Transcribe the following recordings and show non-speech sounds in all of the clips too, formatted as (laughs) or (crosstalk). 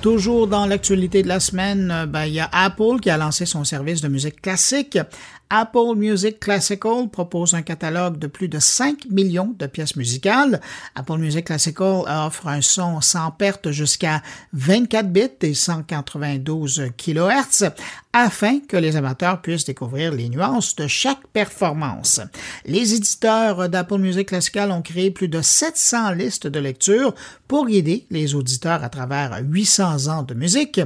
Toujours dans l'actualité de la semaine, euh, ben, il y a Apple qui a lancé son service de musique classique. Apple Music Classical propose un catalogue de plus de 5 millions de pièces musicales. Apple Music Classical offre un son sans perte jusqu'à 24 bits et 192 kHz afin que les amateurs puissent découvrir les nuances de chaque performance. Les éditeurs d'Apple Music Classical ont créé plus de 700 listes de lecture pour guider les auditeurs à travers 800 ans de musique.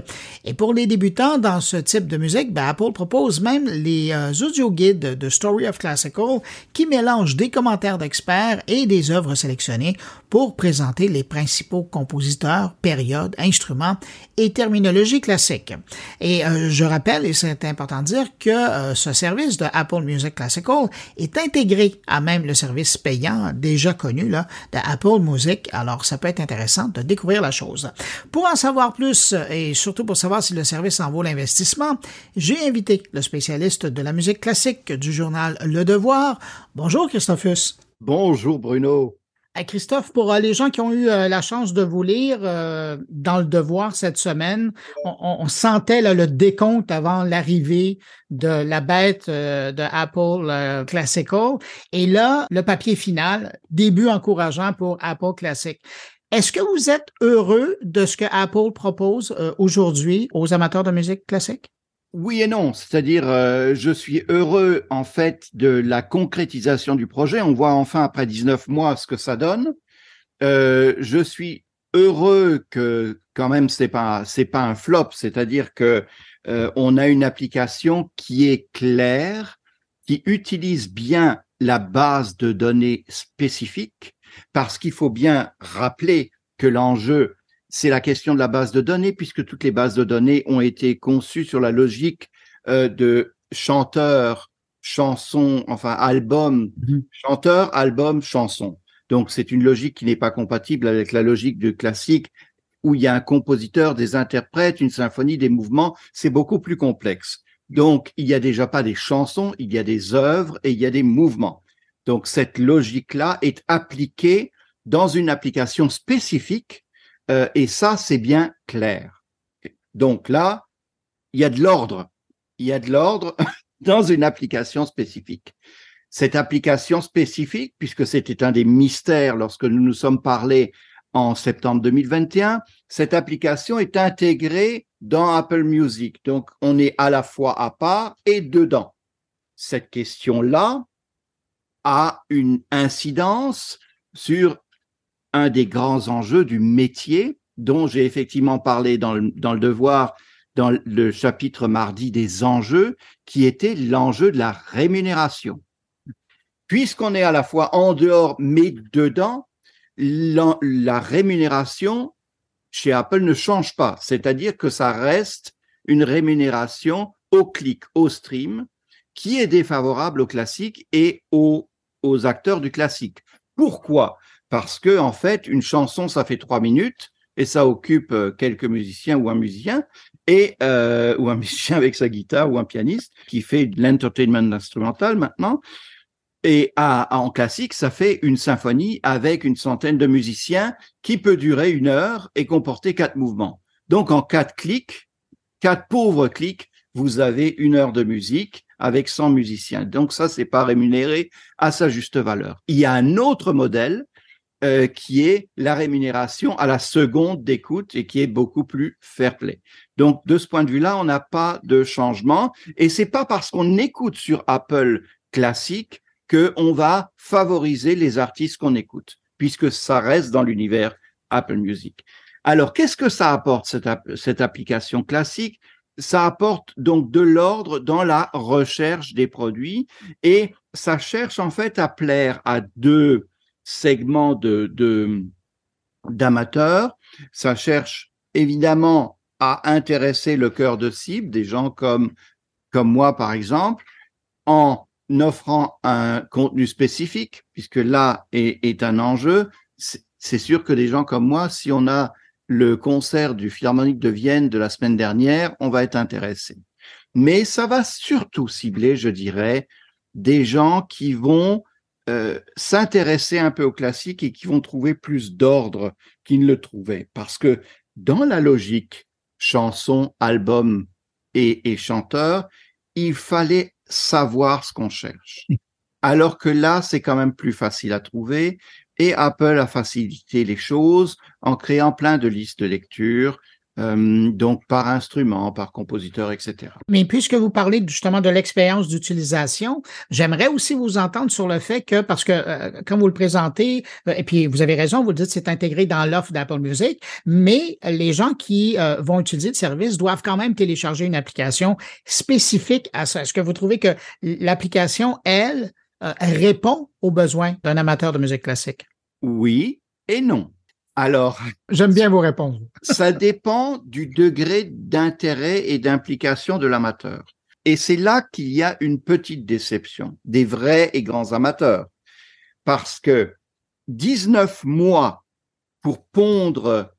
Et pour les débutants dans ce type de musique, ben, Apple propose même les audio guides de Story of Classical qui mélangent des commentaires d'experts et des œuvres sélectionnées pour présenter les principaux compositeurs, périodes, instruments et terminologie classique. Et euh, je rappelle, et c'est important de dire, que euh, ce service de Apple Music Classical est intégré à même le service payant déjà connu là, de Apple Music. Alors, ça peut être intéressant de découvrir la chose. Pour en savoir plus et surtout pour savoir si le service en vaut l'investissement, j'ai invité le spécialiste de la musique classique du journal Le Devoir. Bonjour Christophus. Bonjour Bruno. Christophe, pour euh, les gens qui ont eu euh, la chance de vous lire euh, dans le devoir cette semaine, on, sentait le décompte avant l'arrivée de la bête de Apple Classical. Et là, le papier final, début encourageant pour Apple Classic. Est-ce que vous êtes heureux de ce que Apple propose aujourd'hui aux amateurs de musique classique? Oui et non, c'est-à-dire euh, je suis heureux en fait de la concrétisation du projet. On voit enfin après 19 mois ce que ça donne. Euh, je suis heureux que quand même c'est pas c'est pas un flop, c'est-à-dire que euh, on a une application qui est claire, qui utilise bien la base de données spécifique, parce qu'il faut bien rappeler que l'enjeu c'est la question de la base de données, puisque toutes les bases de données ont été conçues sur la logique euh, de chanteur, chanson, enfin album, mhm. chanteur, album, chanson. Donc c'est une logique qui n'est pas compatible avec la logique du classique où il y a un compositeur, des interprètes, une symphonie, des mouvements. C'est beaucoup plus complexe. Donc il n'y a déjà pas des chansons, il y a des œuvres et il y a des mouvements. Donc cette logique-là est appliquée dans une application spécifique euh, et ça, c'est bien clair. Donc là, il y a de l'ordre. Il y a de l'ordre (laughs) dans une application spécifique. Cette application spécifique, puisque c'était un des mystères lorsque nous nous sommes parlé en septembre 2021, cette application est intégrée dans Apple Music. Donc, on est à la fois à part et dedans. Cette question-là a une incidence sur un des grands enjeux du métier dont j'ai effectivement parlé dans le, devoir dans le chapitre mardi des enjeux, qui était l'enjeu de la rémunération. Puisqu'on est à la fois en dehors mais dedans, la, rémunération chez Apple ne change pas, c'est-à-dire que ça reste une rémunération au clic, au stream, qui est défavorable au classique et aux acteurs du classique. Pourquoi? Parce que en fait, une chanson, ça fait trois minutes et ça occupe euh, quelques musiciens ou un musicien et euh, ou un (laughs) musicien avec sa guitare ou un pianiste qui fait de l'entertainment instrumental maintenant. Et à, en classique, ça fait une symphonie avec une centaine de musiciens qui peut durer une heure et comporter quatre mouvements. Donc en quatre clics, quatre pauvres clics, vous avez une heure de musique avec 100 musiciens. Donc ça, c'est pas rémunéré à sa juste valeur. Il y a un autre modèle euh, qui est la rémunération à la seconde d'écoute et qui est beaucoup plus fair play. Donc, de ce point de vue-là, on n'a pas de changement. Et c'est pas parce qu'on écoute sur Apple classique qu'on va favoriser les artistes qu'on écoute, puisque ça reste dans l'univers Apple Music. Alors, qu'est-ce que ça apporte, cette, cette application classique? Ça apporte donc de l'ordre dans la recherche des produits et ça cherche en fait à plaire à deux segment de, d'amateurs. Ça cherche évidemment à intéresser le cœur de cible, des gens comme, comme moi par exemple, en offrant un contenu spécifique, puisque là est, est un enjeu. C'est sûr que des gens comme moi, si on a le concert du Philharmonique de Vienne de la semaine dernière, on va être intéressé. Mais ça va surtout cibler, je dirais, des gens qui vont euh, s'intéresser un peu au classique et qui vont trouver plus d'ordre qu'ils ne le trouvaient. Parce que dans la logique chanson, album et, et chanteur, il fallait savoir ce qu'on cherche. (laughs) Alors que là, c'est quand même plus facile à trouver et Apple a facilité les choses en créant plein de listes de lecture, euh, donc par instrument, par compositeur, etc. Mais puisque vous parlez justement de l'expérience d'utilisation, j'aimerais aussi vous entendre sur le fait que, parce que euh, quand vous le présentez, euh, et puis vous avez raison, vous le dites, c'est intégré dans l'offre d'Apple Music, mais les gens qui vont utiliser le service doivent quand même télécharger une application spécifique à ça. Est-ce que vous trouvez que l'application, elle, répond aux besoins d'un amateur de musique classique? Oui et non. Alors, j'aime bien vos réponses. ça dépend du degré d'intérêt et d'implication de l'amateur. Et c'est là qu'il y a une petite déception des vrais et grands amateurs. Parce que 19 mois pour pondre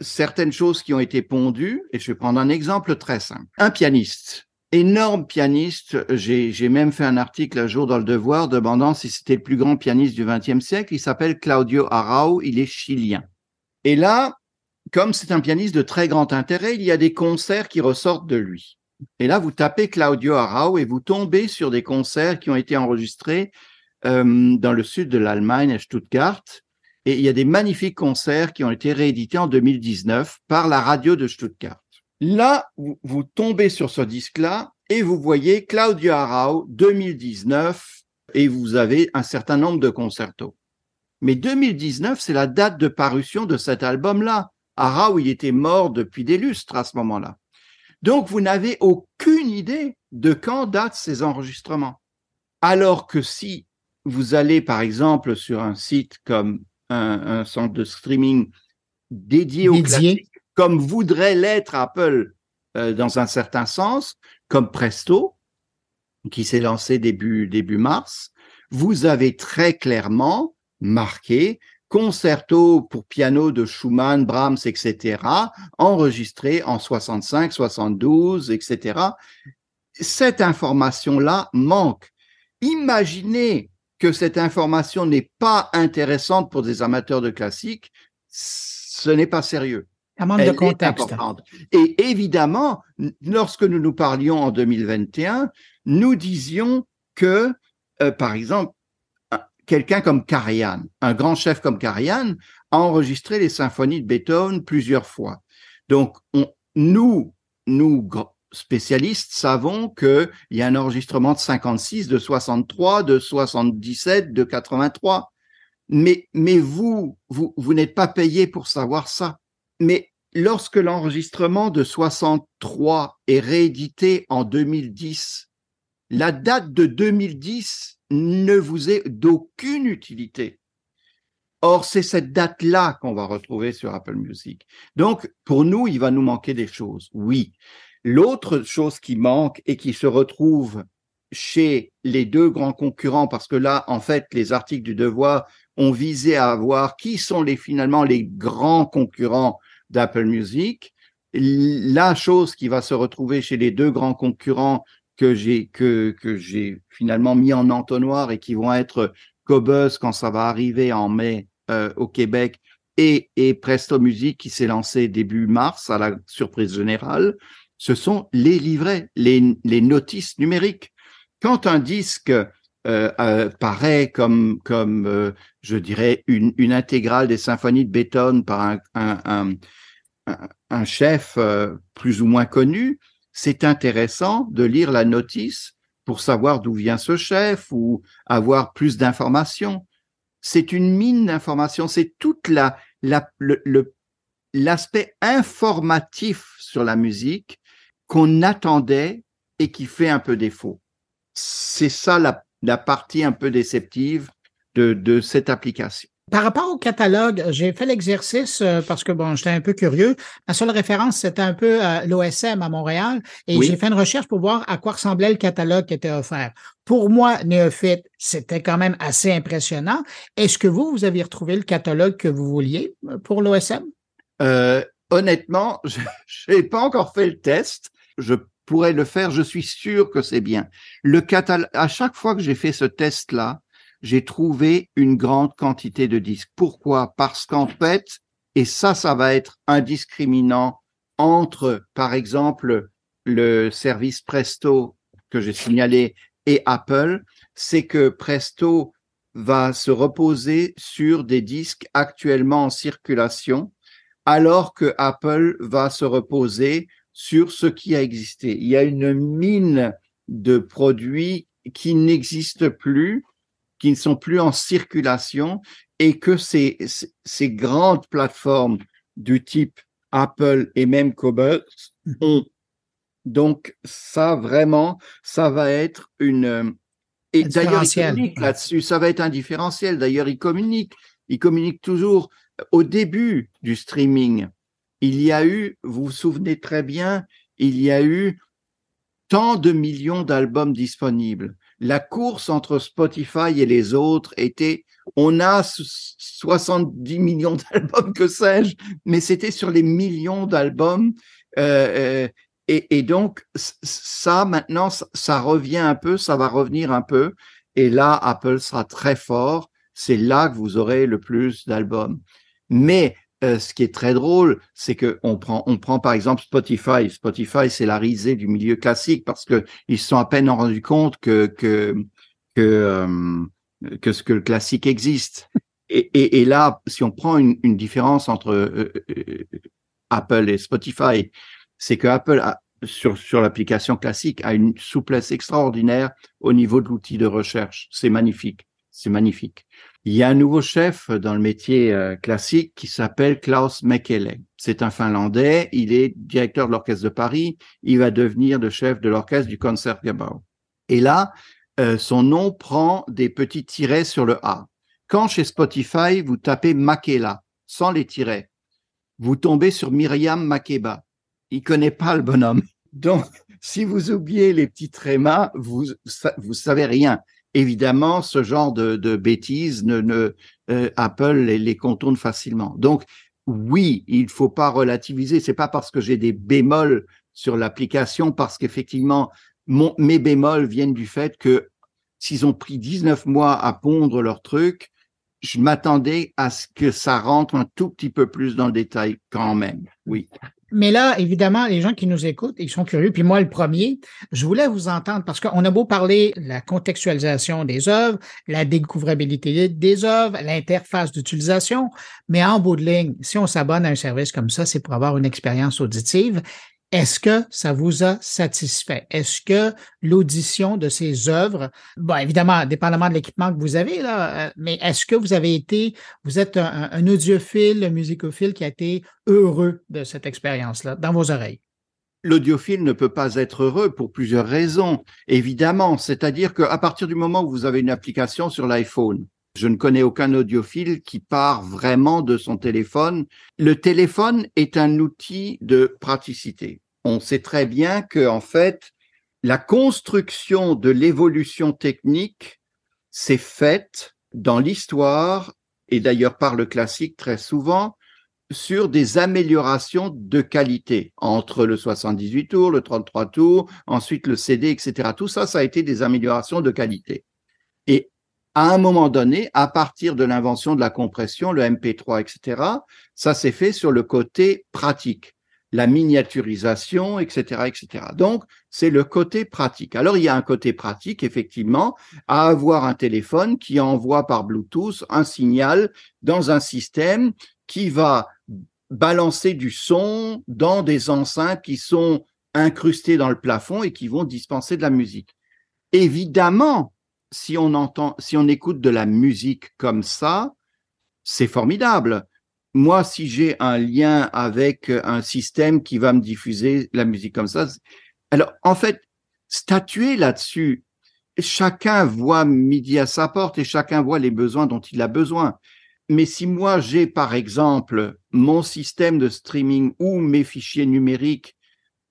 certaines choses qui ont été pondues, et je vais prendre un exemple très simple. Un pianiste, énorme pianiste, j'ai même fait un article un jour dans le Devoir demandant si c'était le plus grand pianiste du XXe siècle, il s'appelle Claudio Arau, il est chilien. Et là, comme c'est un pianiste de très grand intérêt, il y a des concerts qui ressortent de lui. Et là, vous tapez Claudio Arau et vous tombez sur des concerts qui ont été enregistrés euh, dans le sud de l'Allemagne, à Stuttgart. Et il y a des magnifiques concerts qui ont été réédités en 2019 par la radio de Stuttgart. Là, vous, tombez sur ce disque-là et vous voyez Claudio Arau 2019 et vous avez un certain nombre de concertos. Mais 2019, c'est la date de parution de cet album-là. Arau, il était mort depuis des lustres à ce moment-là. Donc, vous n'avez aucune idée de quand datent ces enregistrements. Alors que si vous allez, par exemple, sur un site comme un, centre de streaming dédié, au classique, comme voudrait l'être Apple euh, dans un certain sens, comme Presto, qui s'est lancé début, début mars, vous avez très clairement marqué, concerto pour piano de Schumann, Brahms, etc., enregistré en 65, 72, etc. Cette information-là manque. Imaginez que cette information n'est pas intéressante pour des amateurs de classique, ce n'est pas sérieux. Un manque de contexte. Et évidemment, lorsque nous nous parlions en 2021, nous disions que, euh, par exemple, quelqu'un comme Karajan, un grand chef comme Karajan, a enregistré les symphonies de Beethoven plusieurs fois. Donc, nous, nous spécialistes, savons qu'il y a un enregistrement de 56, de 63, de 77, de 83. Mais, mais vous, vous, vous n'êtes pas payé pour savoir ça. Mais lorsque l'enregistrement de 63 est réédité en 2010, la date de 2010 ne vous est d'aucune utilité. Or, c'est cette date-là qu'on va retrouver sur Apple Music. Donc, pour nous, il va nous manquer des choses, oui. L'autre chose qui manque et qui se retrouve chez les deux grands concurrents, parce que là, en fait, les articles du Devoir ont visé à voir qui sont les, finalement les grands concurrents d'Apple Music. La chose qui va se retrouver chez les deux grands concurrents que j'ai que, que j'ai finalement mis en entonnoir et qui vont être Cobuzz quand ça va arriver en mai euh, au Québec et, et Presto Music qui s'est lancé début mars à la surprise générale, ce sont les livrets, les, les notices numériques. Quand un disque euh, euh, paraît comme, comme euh, je dirais, une, une intégrale des symphonies de Beethoven par un, un, un, un chef euh, plus ou moins connu, c'est intéressant de lire la notice pour savoir d'où vient ce chef ou avoir plus d'informations. C'est une mine d'informations, c'est le, l'aspect informatif sur la musique qu'on attendait et qui fait un peu défaut. C'est ça la, partie un peu déceptive de cette application. Par rapport au catalogue, j'ai fait l'exercice euh, parce que bon, j'étais un peu curieux. Ma seule référence, c'était un peu euh, l'OSM à Montréal et j'ai fait une recherche pour voir à quoi ressemblait le catalogue qui était offert. Pour moi, néophyte, c'était quand même assez impressionnant. Est-ce que vous, vous avez retrouvé le catalogue que vous vouliez euh, pour l'OSM? Euh, honnêtement, (laughs) je n'ai pas encore fait le test. Je pourrais le faire. Je suis sûr que c'est bien. Le catalogue, à chaque fois que j'ai fait ce test-là, j'ai trouvé une grande quantité de disques. Pourquoi? Parce qu'en fait, Et ça, ça va être un discriminant entre, par exemple, le service Presto que j'ai signalé et Apple, c'est que Presto va se reposer sur des disques actuellement en circulation, alors que Apple va se reposer sur ce qui a existé. Il y a une mine de produits qui n'existent plus, qui ne sont plus en circulation, et que ces, ces grandes plateformes du type Apple et même Cobalt ont. Donc, ça, vraiment, ça va être une. Et d'ailleurs, là-dessus, ça va être un différentiel. D'ailleurs, ils communiquent. Ils communiquent toujours. Au début du streaming, il y a eu, vous vous souvenez très bien, il y a eu tant de millions d'albums disponibles. La course entre Spotify et les autres était, on a 70 millions (laughs) d'albums, que sais-je, mais c'était sur les millions d'albums. Euh, euh, et, et, donc, ça, maintenant, ça, revient un peu, ça va revenir un peu. Et là, Apple sera très fort. C'est là que vous aurez le plus d'albums. Mais euh, ce qui est très drôle, c'est que on prend, on prend par exemple Spotify. Spotify, c'est la risée du milieu classique parce que ils se sont à peine rendus compte que que que euh, que ce que le classique existe. Et, là, si on prend une, une différence entre euh, Apple et Spotify, c'est que Apple sur sur l'application classique a une souplesse extraordinaire au niveau de l'outil de recherche. C'est magnifique, c'est magnifique. Il y a un nouveau chef dans le métier euh, classique qui s'appelle Klaus Mekele. C'est un Finlandais, il est directeur de l'Orchestre de Paris, il va devenir le chef de l'orchestre du Concertgebouw. Et là, euh, son nom prend des petits tirets sur le A. Quand chez Spotify, vous tapez Makela, sans les tirets, vous tombez sur Myriam Makeba. Il connaît pas le bonhomme. (laughs) Donc, si vous oubliez les petits trémas, vous, vous savez rien évidemment, ce genre de, bêtises, ne, ne euh, Apple les, les, contourne facilement. Donc, oui, il faut pas relativiser. C'est pas parce que j'ai des bémols sur l'application, parce qu'effectivement, mes bémols viennent du fait que s'ils ont pris 19 mois à pondre leur truc, je m'attendais à ce que ça rentre un tout petit peu plus dans le détail quand même. Oui. Mais là, évidemment, les gens qui nous écoutent, ils sont curieux. Puis moi, le premier, je voulais vous entendre parce qu'on a beau parler de la contextualisation des œuvres, la découvrabilité des œuvres, l'interface d'utilisation, mais en bout de ligne, si on s'abonne à un service comme ça, c'est pour avoir une expérience auditive. Est-ce que ça vous a satisfait? Est-ce que l'audition de ces œuvres, bon, évidemment, dépendamment de l'équipement que vous avez, là, euh, mais est-ce que vous avez été, vous êtes un, un audiophile, un musicophile qui a été heureux de cette expérience-là dans vos oreilles? L'audiophile ne peut pas être heureux pour plusieurs raisons, évidemment. C'est-à-dire qu'à partir du moment où vous avez une application sur l'iPhone, je ne connais aucun audiophile qui part vraiment de son téléphone. Le téléphone est un outil de praticité. On sait très bien que, en fait, la construction de l'évolution technique s'est faite dans l'histoire et d'ailleurs par le classique très souvent sur des améliorations de qualité entre le 78 tours, le 33 tours, ensuite le CD, etc. Tout ça, ça a été des améliorations de qualité. Et à un moment donné, à partir de l'invention de la compression, le MP3, etc., ça s'est fait sur le côté pratique, la miniaturisation, etc., etc. Donc, c'est le côté pratique. Alors, il y a un côté pratique, effectivement, à avoir un téléphone qui envoie par Bluetooth un signal dans un système qui va balancer du son dans des enceintes qui sont incrustées dans le plafond et qui vont dispenser de la musique. Évidemment, si on entend, si on écoute de la musique comme ça, c'est formidable. Moi, si j'ai un lien avec un système qui va me diffuser la musique comme ça, alors en fait, statuer là-dessus, chacun voit midi à sa porte et chacun voit les besoins dont il a besoin. Mais si moi j'ai par exemple mon système de streaming ou mes fichiers numériques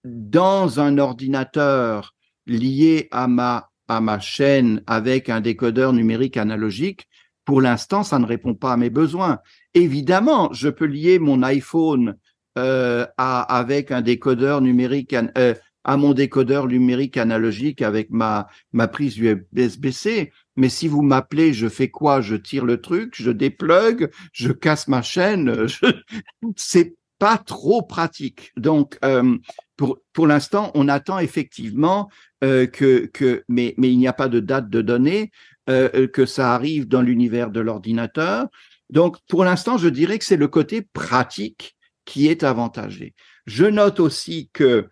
dans un ordinateur lié à ma à ma chaîne avec un décodeur numérique analogique, pour l'instant, ça ne répond pas à mes besoins. Évidemment, je peux lier mon iPhone euh, à, avec un décodeur numérique, euh, à mon décodeur numérique analogique avec ma, ma prise USB-C. Mais si vous m'appelez, je fais quoi? Je tire le truc, je déplug, je casse ma chaîne. Je... (laughs) C'est pas trop pratique. Donc, euh, pour, pour l'instant, on attend effectivement euh, que, que mais, mais il n'y a pas de date de données, euh, que ça arrive dans l'univers de l'ordinateur. Donc, pour l'instant, je dirais que c'est le côté pratique qui est avantagé. Je note aussi que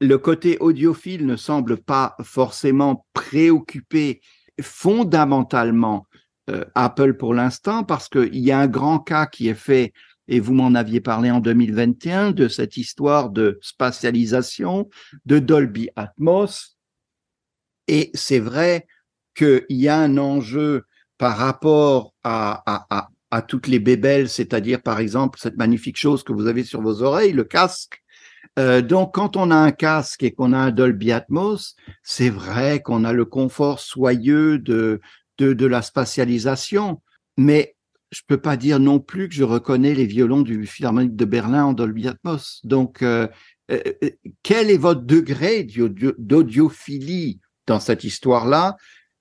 le côté audiophile ne semble pas forcément préoccuper fondamentalement euh, Apple pour l'instant parce qu'il y a un grand cas qui est fait et vous m'en aviez parlé en 2021 de cette histoire de spatialisation, de Dolby Atmos. Et c'est vrai qu'il y a un enjeu par rapport à, à, toutes les bébelles, c'est-à-dire par exemple cette magnifique chose que vous avez sur vos oreilles, le casque. Euh, donc quand on a un casque et qu'on a un Dolby Atmos, c'est vrai qu'on a le confort soyeux de, de, de la spatialisation, mais je peux pas dire non plus que je reconnais les violons du Philharmonique de Berlin en Dolby Atmos. Donc, euh, euh, euh quel est votre degré d'audiophilie dans cette histoire-là?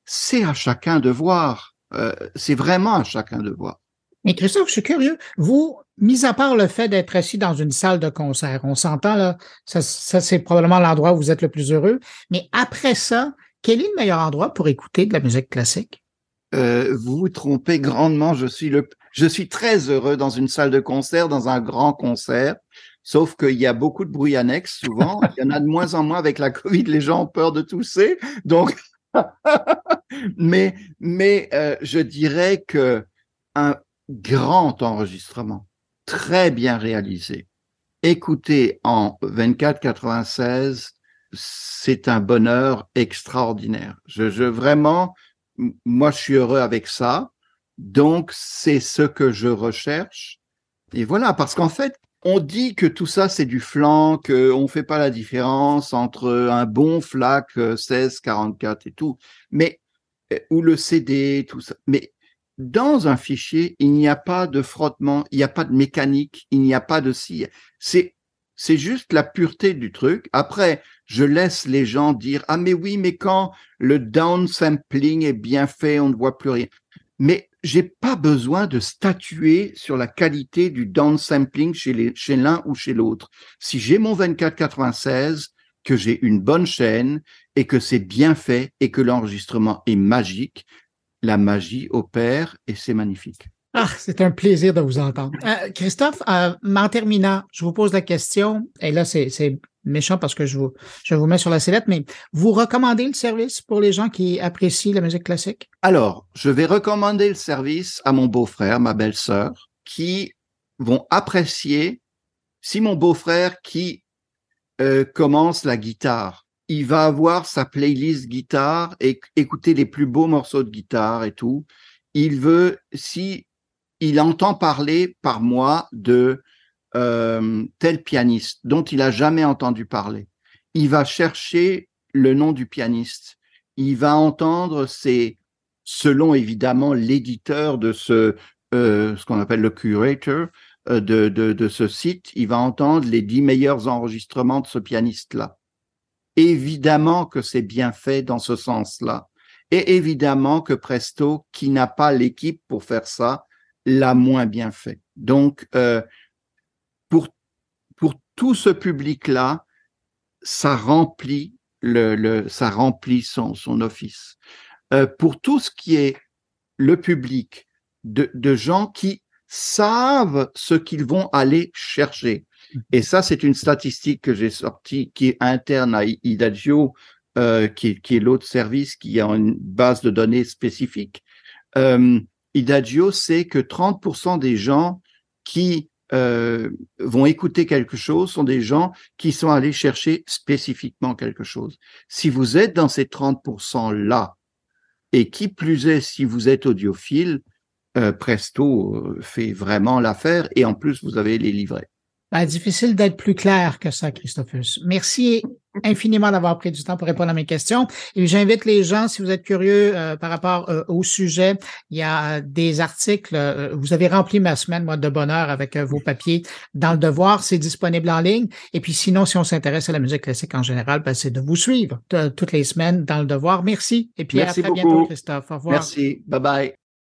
C'est à chacun de voir. C'est vraiment à chacun de voir. Mais Christophe, je suis curieux. Vous, mis à part le fait d'être assis dans une salle de concert, on s'entend là, ça c'est probablement l'endroit où vous êtes le plus heureux. Mais après ça, quel est le meilleur endroit pour écouter de la musique classique? Euh, vous vous trompez grandement. Je suis très heureux dans une salle de concert, dans un grand concert. Sauf qu'il y a beaucoup de bruit annexe souvent. Il y en a de moins en moins avec la Covid. Les gens ont peur de tousser. Donc, (laughs) mais, euh, je dirais que un, grand enregistrement, très bien réalisé. Écoutez en 24-96, c'est un bonheur extraordinaire. Je vraiment, moi, je suis heureux avec ça. Donc, c'est ce que je recherche. Et voilà, parce qu'en fait, on dit que tout ça, c'est du flanc, qu'on ne fait pas la différence entre un bon FLAC 1644 et tout, mais, euh, ou le CD, tout ça. Mais dans un fichier, il n'y a pas de frottement, il n'y a pas de mécanique, il n'y a pas de si. C'est, c'est juste la pureté du truc. Après, je laisse les gens dire, ah, mais oui, mais quand le downsampling est bien fait, on ne voit plus rien. Mais j'ai pas besoin de statuer sur la qualité du downsampling chez chez l'un ou chez l'autre. Si j'ai mon 2496, que j'ai une bonne chaîne et que c'est bien fait et que l'enregistrement est magique, la magie opère et c'est magnifique. Ah, c'est un plaisir de vous entendre. Euh, Christophe, euh, en terminant, je vous pose la question, et là, c'est méchant parce que je vous, mets sur la sellette, mais vous recommandez le service pour les gens qui apprécient la musique classique? Alors, je vais recommander le service à mon beau-frère, ma belle-sœur, qui vont apprécier, si mon beau-frère qui euh, commence la guitare il va avoir sa playlist guitare et écouter les plus beaux morceaux de guitare et tout. Il veut, si il entend parler par moi de euh, tel pianiste dont il a jamais entendu parler, il va chercher le nom du pianiste. Il va entendre c'est selon évidemment l'éditeur de ce, euh, ce qu'on appelle le curator euh, de, de ce site, il va entendre les dix meilleurs enregistrements de ce pianiste-là. Évidemment que c'est bien fait dans ce sens-là. Et évidemment que Presto, qui n'a pas l'équipe pour faire ça, l'a moins bien fait. Donc, euh, pour, pour tout ce public-là, ça remplit le, ça remplit son, son office. Euh, pour tout ce qui est le public de, de gens qui savent ce qu'ils vont aller chercher. Et ça, c'est une statistique que j'ai sortie qui est interne à Idagio, euh, qui, qui, est l'autre service qui a une base de données spécifique. Idagio sait que 30% des gens qui euh, vont écouter quelque chose sont des gens qui sont allés chercher spécifiquement quelque chose. Si vous êtes dans ces 30%-là, et qui plus est, si vous êtes audiophile, euh, Presto euh, fait vraiment l'affaire et en plus, vous avez les livrets. Ben, difficile d'être plus clair que ça, Christophus. Merci infiniment d'avoir pris du temps pour répondre à mes questions. Et j'invite les gens, si vous êtes curieux euh, par rapport euh, au sujet, il y a des articles. Euh, vous avez rempli ma semaine, moi, de bonheur avec vos papiers dans le devoir. C'est disponible en ligne. Et puis sinon, si on s'intéresse à la musique classique en général, ben, c'est de vous suivre toutes les semaines dans le devoir. Merci. Et puis Merci à très bientôt, Christophe. Au revoir. Merci. Bye bye.